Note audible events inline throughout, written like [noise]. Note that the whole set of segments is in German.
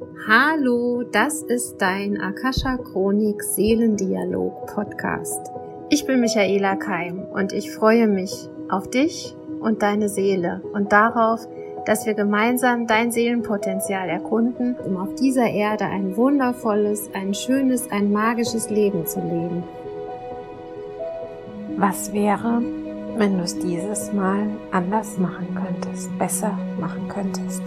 Hallo, das ist dein Akasha Chronik Seelendialog Podcast. Ich bin Michaela Keim und ich freue mich auf dich und deine Seele und darauf, dass wir gemeinsam dein Seelenpotenzial erkunden, um auf dieser Erde ein wundervolles, ein schönes, ein magisches Leben zu leben. Was wäre, wenn du es dieses Mal anders machen könntest, besser machen könntest?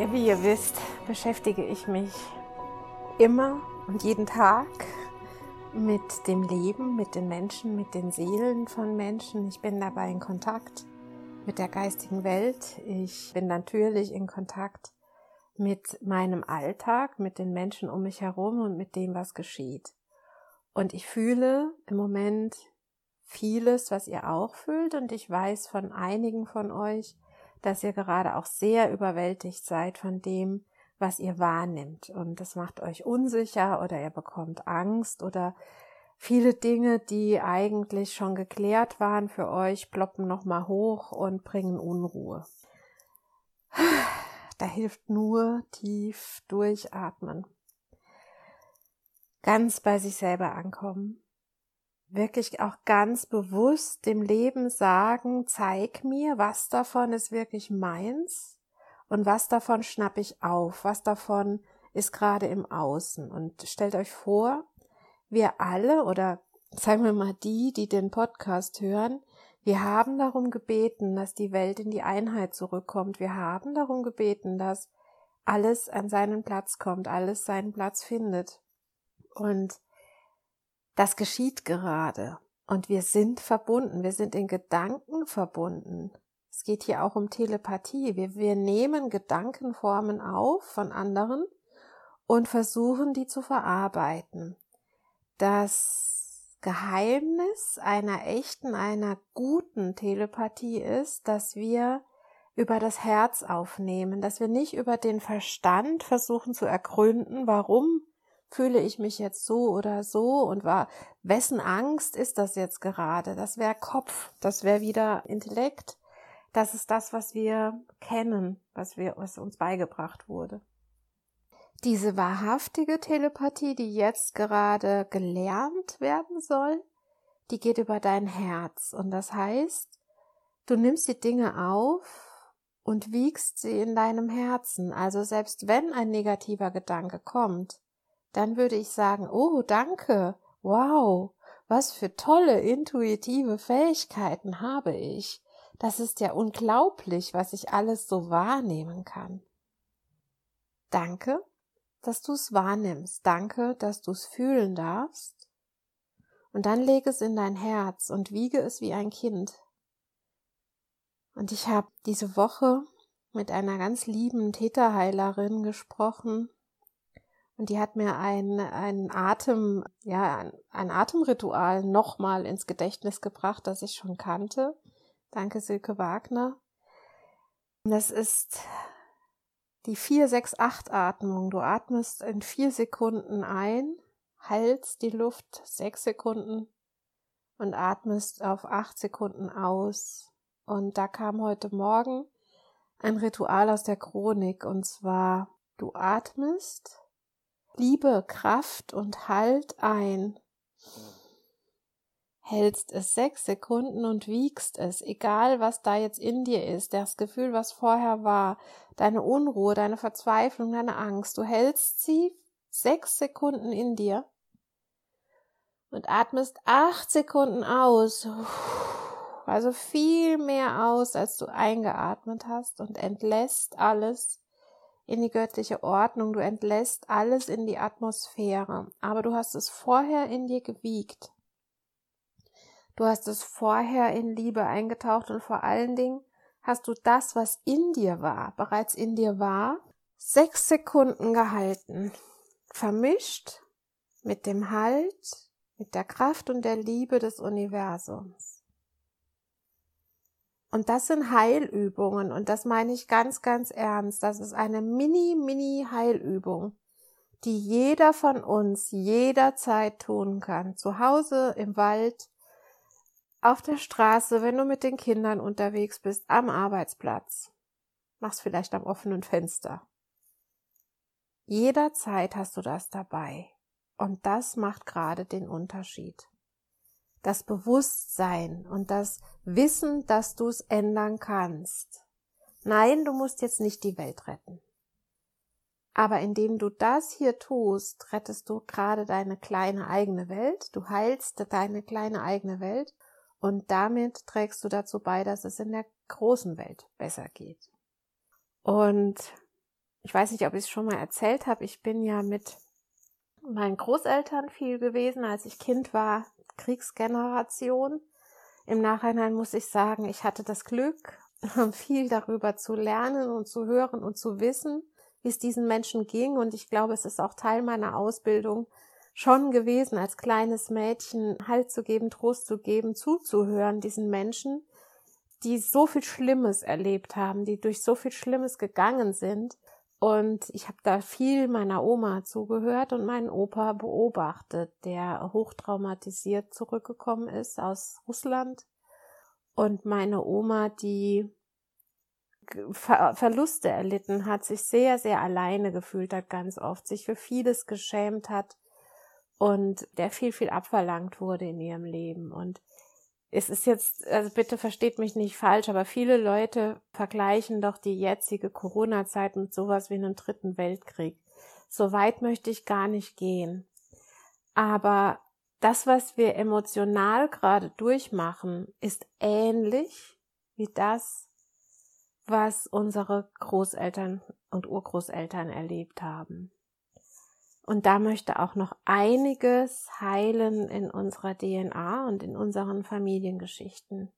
Ja, wie ihr wisst, beschäftige ich mich immer und jeden Tag mit dem Leben, mit den Menschen, mit den Seelen von Menschen. Ich bin dabei in Kontakt mit der geistigen Welt. Ich bin natürlich in Kontakt mit meinem Alltag, mit den Menschen um mich herum und mit dem, was geschieht. Und ich fühle im Moment vieles, was ihr auch fühlt. Und ich weiß von einigen von euch, dass ihr gerade auch sehr überwältigt seid von dem, was ihr wahrnimmt. Und das macht euch unsicher oder ihr bekommt Angst oder viele Dinge, die eigentlich schon geklärt waren für euch, ploppen nochmal hoch und bringen Unruhe. Da hilft nur tief durchatmen. Ganz bei sich selber ankommen wirklich auch ganz bewusst dem Leben sagen, zeig mir, was davon ist wirklich meins und was davon schnapp ich auf, was davon ist gerade im Außen. Und stellt euch vor, wir alle oder sagen wir mal die, die den Podcast hören, wir haben darum gebeten, dass die Welt in die Einheit zurückkommt. Wir haben darum gebeten, dass alles an seinen Platz kommt, alles seinen Platz findet. Und das geschieht gerade. Und wir sind verbunden, wir sind in Gedanken verbunden. Es geht hier auch um Telepathie. Wir, wir nehmen Gedankenformen auf von anderen und versuchen, die zu verarbeiten. Das Geheimnis einer echten, einer guten Telepathie ist, dass wir über das Herz aufnehmen, dass wir nicht über den Verstand versuchen zu ergründen, warum fühle ich mich jetzt so oder so und war, wessen Angst ist das jetzt gerade? Das wäre Kopf, das wäre wieder Intellekt. Das ist das, was wir kennen, was wir, was uns beigebracht wurde. Diese wahrhaftige Telepathie, die jetzt gerade gelernt werden soll, die geht über dein Herz. Und das heißt, du nimmst die Dinge auf und wiegst sie in deinem Herzen. Also selbst wenn ein negativer Gedanke kommt, dann würde ich sagen, oh, danke, wow, was für tolle intuitive Fähigkeiten habe ich. Das ist ja unglaublich, was ich alles so wahrnehmen kann. Danke, dass du es wahrnimmst. Danke, dass du es fühlen darfst. Und dann lege es in dein Herz und wiege es wie ein Kind. Und ich habe diese Woche mit einer ganz lieben Täterheilerin gesprochen, und die hat mir ein, ein Atem, ja, ein, ein Atemritual nochmal ins Gedächtnis gebracht, das ich schon kannte. Danke, Silke Wagner. Das ist die 4-6-8-Atmung. Du atmest in vier Sekunden ein, hältst die Luft sechs Sekunden und atmest auf acht Sekunden aus. Und da kam heute Morgen ein Ritual aus der Chronik und zwar du atmest Liebe, Kraft und Halt ein. Hältst es sechs Sekunden und wiegst es, egal was da jetzt in dir ist, das Gefühl, was vorher war, deine Unruhe, deine Verzweiflung, deine Angst, du hältst sie sechs Sekunden in dir und atmest acht Sekunden aus. Also viel mehr aus, als du eingeatmet hast und entlässt alles in die göttliche Ordnung, du entlässt alles in die Atmosphäre, aber du hast es vorher in dir gewiegt. Du hast es vorher in Liebe eingetaucht und vor allen Dingen hast du das, was in dir war, bereits in dir war, sechs Sekunden gehalten, vermischt mit dem Halt, mit der Kraft und der Liebe des Universums. Und das sind Heilübungen und das meine ich ganz, ganz ernst. Das ist eine mini, mini Heilübung, die jeder von uns jederzeit tun kann. Zu Hause, im Wald, auf der Straße, wenn du mit den Kindern unterwegs bist, am Arbeitsplatz. Mach's vielleicht am offenen Fenster. Jederzeit hast du das dabei. Und das macht gerade den Unterschied. Das Bewusstsein und das Wissen, dass du es ändern kannst. Nein, du musst jetzt nicht die Welt retten. Aber indem du das hier tust, rettest du gerade deine kleine eigene Welt, du heilst deine kleine eigene Welt und damit trägst du dazu bei, dass es in der großen Welt besser geht. Und ich weiß nicht, ob ich es schon mal erzählt habe, ich bin ja mit meinen Großeltern viel gewesen, als ich Kind war, Kriegsgeneration. Im Nachhinein muss ich sagen, ich hatte das Glück, [laughs] viel darüber zu lernen und zu hören und zu wissen, wie es diesen Menschen ging. Und ich glaube, es ist auch Teil meiner Ausbildung, schon gewesen, als kleines Mädchen Halt zu geben, Trost zu geben, zuzuhören, diesen Menschen, die so viel Schlimmes erlebt haben, die durch so viel Schlimmes gegangen sind. Und ich habe da viel meiner Oma zugehört und meinen Opa beobachtet, der hochtraumatisiert zurückgekommen ist aus Russland. Und meine Oma, die Ver Verluste erlitten hat, sich sehr, sehr alleine gefühlt hat, ganz oft, sich für vieles geschämt hat, und der viel, viel abverlangt wurde in ihrem Leben. Und es ist jetzt, also bitte versteht mich nicht falsch, aber viele Leute vergleichen doch die jetzige Corona-Zeit mit sowas wie einem dritten Weltkrieg. So weit möchte ich gar nicht gehen. Aber das, was wir emotional gerade durchmachen, ist ähnlich wie das, was unsere Großeltern und Urgroßeltern erlebt haben. Und da möchte auch noch einiges heilen in unserer DNA und in unseren Familiengeschichten.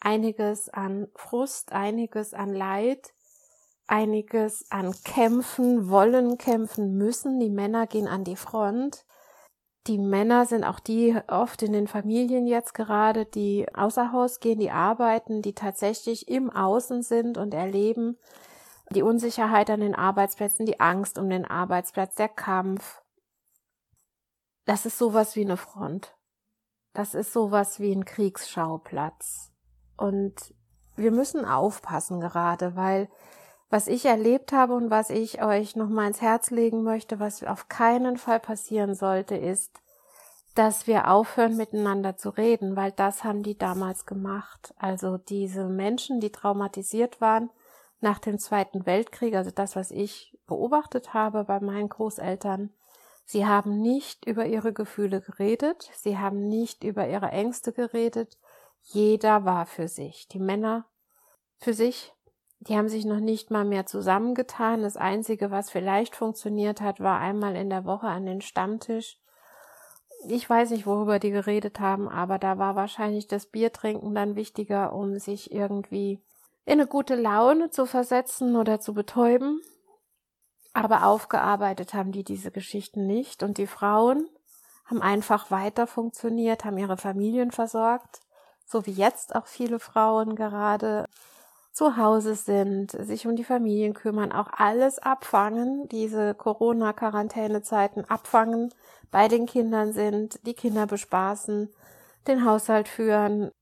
Einiges an Frust, einiges an Leid, einiges an Kämpfen, wollen kämpfen müssen. Die Männer gehen an die Front. Die Männer sind auch die oft in den Familien jetzt gerade, die außer Haus gehen, die arbeiten, die tatsächlich im Außen sind und erleben, die Unsicherheit an den Arbeitsplätzen, die Angst um den Arbeitsplatz, der Kampf. Das ist sowas wie eine Front. Das ist sowas wie ein Kriegsschauplatz. Und wir müssen aufpassen gerade, weil was ich erlebt habe und was ich euch noch mal ins Herz legen möchte, was auf keinen Fall passieren sollte, ist, dass wir aufhören miteinander zu reden, weil das haben die damals gemacht. Also diese Menschen, die traumatisiert waren, nach dem Zweiten Weltkrieg, also das, was ich beobachtet habe bei meinen Großeltern, sie haben nicht über ihre Gefühle geredet, sie haben nicht über ihre Ängste geredet, jeder war für sich. Die Männer für sich, die haben sich noch nicht mal mehr zusammengetan. Das Einzige, was vielleicht funktioniert hat, war einmal in der Woche an den Stammtisch. Ich weiß nicht, worüber die geredet haben, aber da war wahrscheinlich das Biertrinken dann wichtiger, um sich irgendwie in eine gute Laune zu versetzen oder zu betäuben. Aber aufgearbeitet haben die diese Geschichten nicht. Und die Frauen haben einfach weiter funktioniert, haben ihre Familien versorgt, so wie jetzt auch viele Frauen gerade zu Hause sind, sich um die Familien kümmern, auch alles abfangen, diese Corona-Quarantänezeiten abfangen, bei den Kindern sind, die Kinder bespaßen, den Haushalt führen,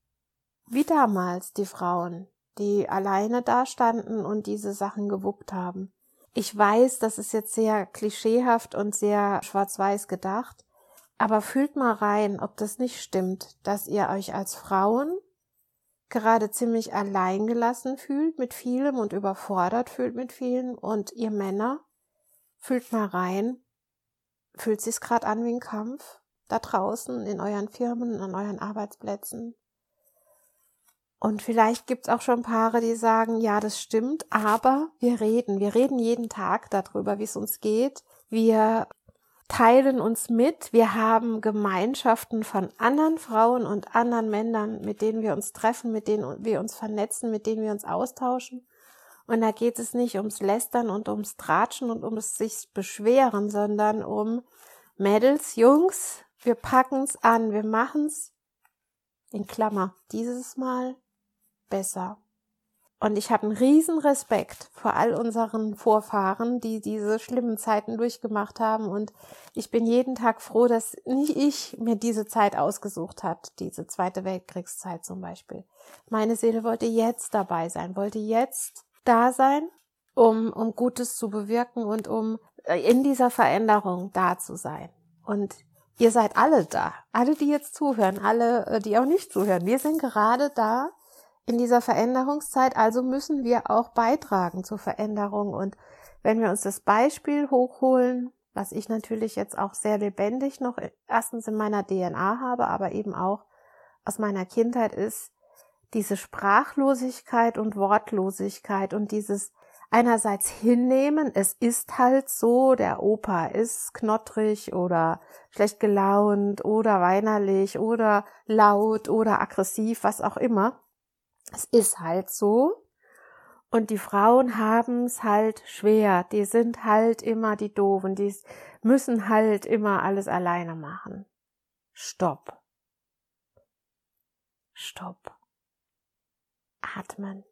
wie damals die Frauen die alleine dastanden und diese Sachen gewuppt haben. Ich weiß, das ist jetzt sehr klischeehaft und sehr schwarz-weiß gedacht, aber fühlt mal rein, ob das nicht stimmt, dass ihr euch als Frauen gerade ziemlich alleingelassen fühlt mit vielem und überfordert fühlt mit vielem und ihr Männer fühlt mal rein, fühlt sich's gerade an wie ein Kampf da draußen in euren Firmen, an euren Arbeitsplätzen, und vielleicht gibt's auch schon Paare, die sagen, ja, das stimmt, aber wir reden. Wir reden jeden Tag darüber, wie es uns geht. Wir teilen uns mit. Wir haben Gemeinschaften von anderen Frauen und anderen Männern, mit denen wir uns treffen, mit denen wir uns vernetzen, mit denen wir uns austauschen. Und da geht es nicht ums Lästern und ums Tratschen und ums sich beschweren, sondern um Mädels, Jungs, wir packen's an, wir machen's in Klammer dieses Mal besser. Und ich habe einen riesen Respekt vor all unseren Vorfahren, die diese schlimmen Zeiten durchgemacht haben. Und ich bin jeden Tag froh, dass nicht ich mir diese Zeit ausgesucht hat, diese Zweite Weltkriegszeit zum Beispiel. Meine Seele wollte jetzt dabei sein, wollte jetzt da sein, um, um Gutes zu bewirken und um äh, in dieser Veränderung da zu sein. Und ihr seid alle da. Alle, die jetzt zuhören, alle, äh, die auch nicht zuhören. Wir sind gerade da, in dieser Veränderungszeit, also müssen wir auch beitragen zur Veränderung. Und wenn wir uns das Beispiel hochholen, was ich natürlich jetzt auch sehr lebendig noch erstens in meiner DNA habe, aber eben auch aus meiner Kindheit ist, diese Sprachlosigkeit und Wortlosigkeit und dieses einerseits hinnehmen, es ist halt so, der Opa ist knottrig oder schlecht gelaunt oder weinerlich oder laut oder aggressiv, was auch immer. Es ist halt so. Und die Frauen haben es halt schwer. Die sind halt immer die Doofen. Die müssen halt immer alles alleine machen. Stopp. Stopp. Atmen.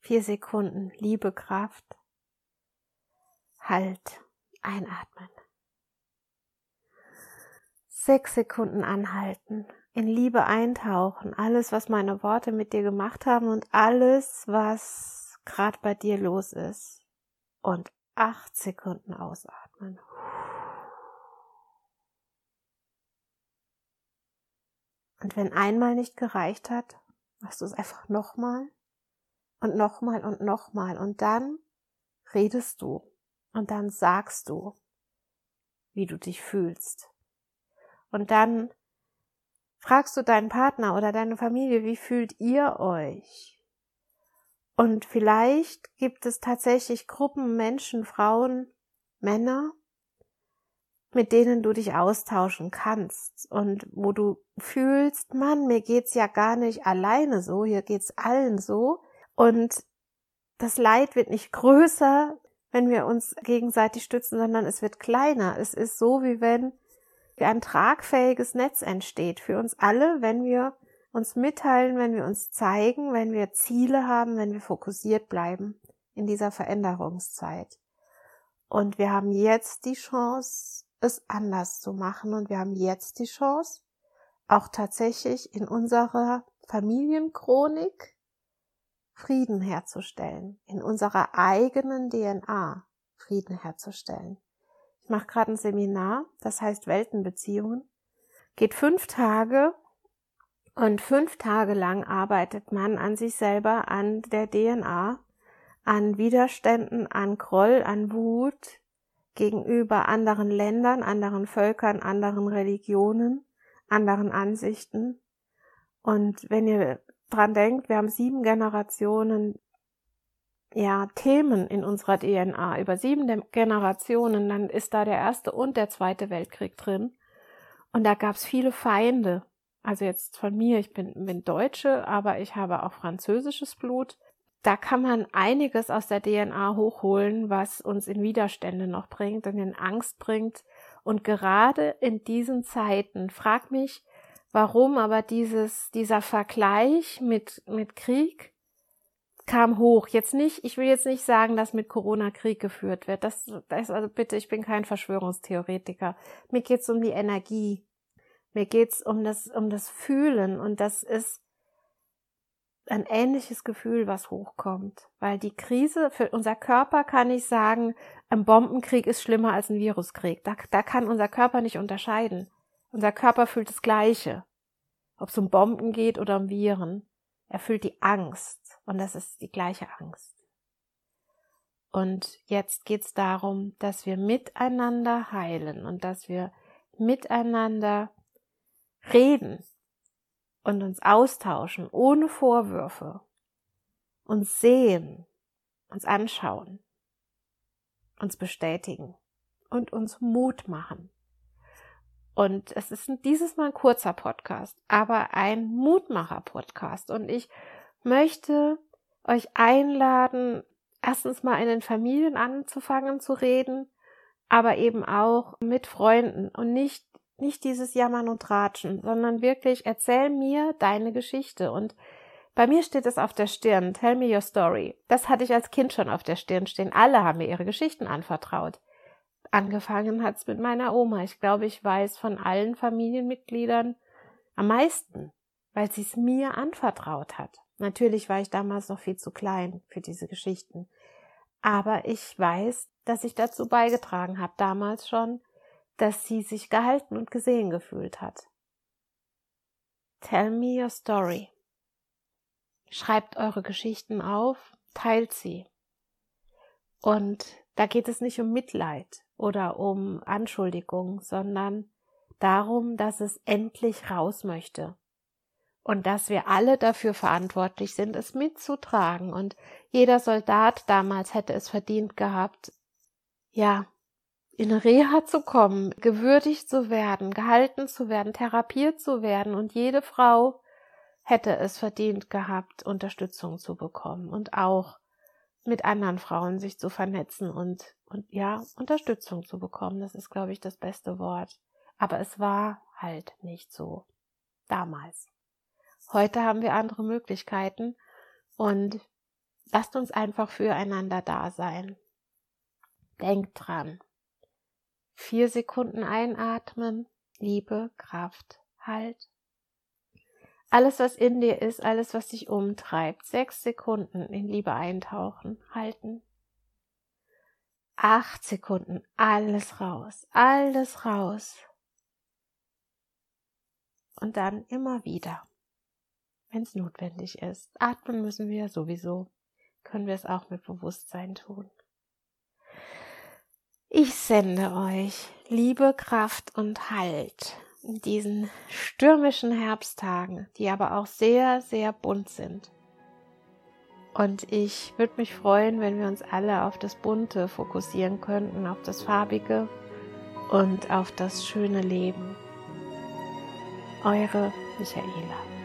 Vier Sekunden Liebe, Kraft. Halt. Einatmen. Sechs Sekunden anhalten in Liebe eintauchen, alles, was meine Worte mit dir gemacht haben und alles, was gerade bei dir los ist. Und acht Sekunden ausatmen. Und wenn einmal nicht gereicht hat, machst du es einfach nochmal und nochmal und nochmal. Und dann redest du und dann sagst du, wie du dich fühlst. Und dann Fragst du deinen Partner oder deine Familie, wie fühlt ihr euch? Und vielleicht gibt es tatsächlich Gruppen, Menschen, Frauen, Männer, mit denen du dich austauschen kannst und wo du fühlst, Mann, mir geht's ja gar nicht alleine so, hier geht's allen so und das Leid wird nicht [laughs] größer, wenn wir uns gegenseitig stützen, sondern es wird kleiner. Es ist so, wie wenn ein tragfähiges Netz entsteht für uns alle, wenn wir uns mitteilen, wenn wir uns zeigen, wenn wir Ziele haben, wenn wir fokussiert bleiben in dieser Veränderungszeit. Und wir haben jetzt die Chance, es anders zu machen und wir haben jetzt die Chance, auch tatsächlich in unserer Familienchronik Frieden herzustellen, in unserer eigenen DNA Frieden herzustellen. Mache gerade ein Seminar, das heißt Weltenbeziehungen. Geht fünf Tage und fünf Tage lang arbeitet man an sich selber, an der DNA, an Widerständen, an Groll, an Wut gegenüber anderen Ländern, anderen Völkern, anderen Religionen, anderen Ansichten. Und wenn ihr dran denkt, wir haben sieben Generationen ja, Themen in unserer DNA über sieben Generationen, dann ist da der erste und der zweite Weltkrieg drin. Und da gab's viele Feinde. Also jetzt von mir, ich bin, bin Deutsche, aber ich habe auch französisches Blut. Da kann man einiges aus der DNA hochholen, was uns in Widerstände noch bringt und in Angst bringt. Und gerade in diesen Zeiten, frag mich, warum aber dieses, dieser Vergleich mit, mit Krieg kam hoch. Jetzt nicht, ich will jetzt nicht sagen, dass mit Corona Krieg geführt wird. Das, das also bitte, ich bin kein Verschwörungstheoretiker. Mir geht's um die Energie. Mir geht's um das, um das Fühlen und das ist ein ähnliches Gefühl, was hochkommt. Weil die Krise für unser Körper kann ich sagen, ein Bombenkrieg ist schlimmer als ein Viruskrieg. Da, da kann unser Körper nicht unterscheiden. Unser Körper fühlt das Gleiche. Ob es um Bomben geht oder um Viren. Er fühlt die Angst. Und das ist die gleiche Angst. Und jetzt geht es darum, dass wir miteinander heilen und dass wir miteinander reden und uns austauschen ohne Vorwürfe, uns sehen, uns anschauen, uns bestätigen und uns Mut machen. Und es ist dieses Mal ein kurzer Podcast, aber ein Mutmacher-Podcast. Und ich möchte euch einladen, erstens mal in den Familien anzufangen zu reden, aber eben auch mit Freunden und nicht nicht dieses Jammern und Ratschen, sondern wirklich erzähl mir deine Geschichte und bei mir steht es auf der Stirn, tell me your story. Das hatte ich als Kind schon auf der Stirn stehen. Alle haben mir ihre Geschichten anvertraut. Angefangen hat's mit meiner Oma. Ich glaube, ich weiß von allen Familienmitgliedern am meisten, weil sie es mir anvertraut hat. Natürlich war ich damals noch viel zu klein für diese Geschichten. Aber ich weiß, dass ich dazu beigetragen habe, damals schon, dass sie sich gehalten und gesehen gefühlt hat. Tell me your story. Schreibt eure Geschichten auf, teilt sie. Und da geht es nicht um Mitleid oder um Anschuldigung, sondern darum, dass es endlich raus möchte. Und dass wir alle dafür verantwortlich sind, es mitzutragen. Und jeder Soldat damals hätte es verdient gehabt, ja, in Reha zu kommen, gewürdigt zu werden, gehalten zu werden, therapiert zu werden. Und jede Frau hätte es verdient gehabt, Unterstützung zu bekommen und auch mit anderen Frauen sich zu vernetzen und, und ja, Unterstützung zu bekommen. Das ist, glaube ich, das beste Wort. Aber es war halt nicht so damals. Heute haben wir andere Möglichkeiten und lasst uns einfach füreinander da sein. Denkt dran. Vier Sekunden einatmen, Liebe, Kraft, Halt. Alles, was in dir ist, alles, was dich umtreibt, sechs Sekunden in Liebe eintauchen, halten. Acht Sekunden, alles raus, alles raus. Und dann immer wieder, wenn es notwendig ist. Atmen müssen wir sowieso, können wir es auch mit Bewusstsein tun. Ich sende euch Liebe, Kraft und Halt in diesen stürmischen Herbsttagen, die aber auch sehr, sehr bunt sind. Und ich würde mich freuen, wenn wir uns alle auf das Bunte fokussieren könnten, auf das Farbige und auf das schöne Leben. Eure Michaela.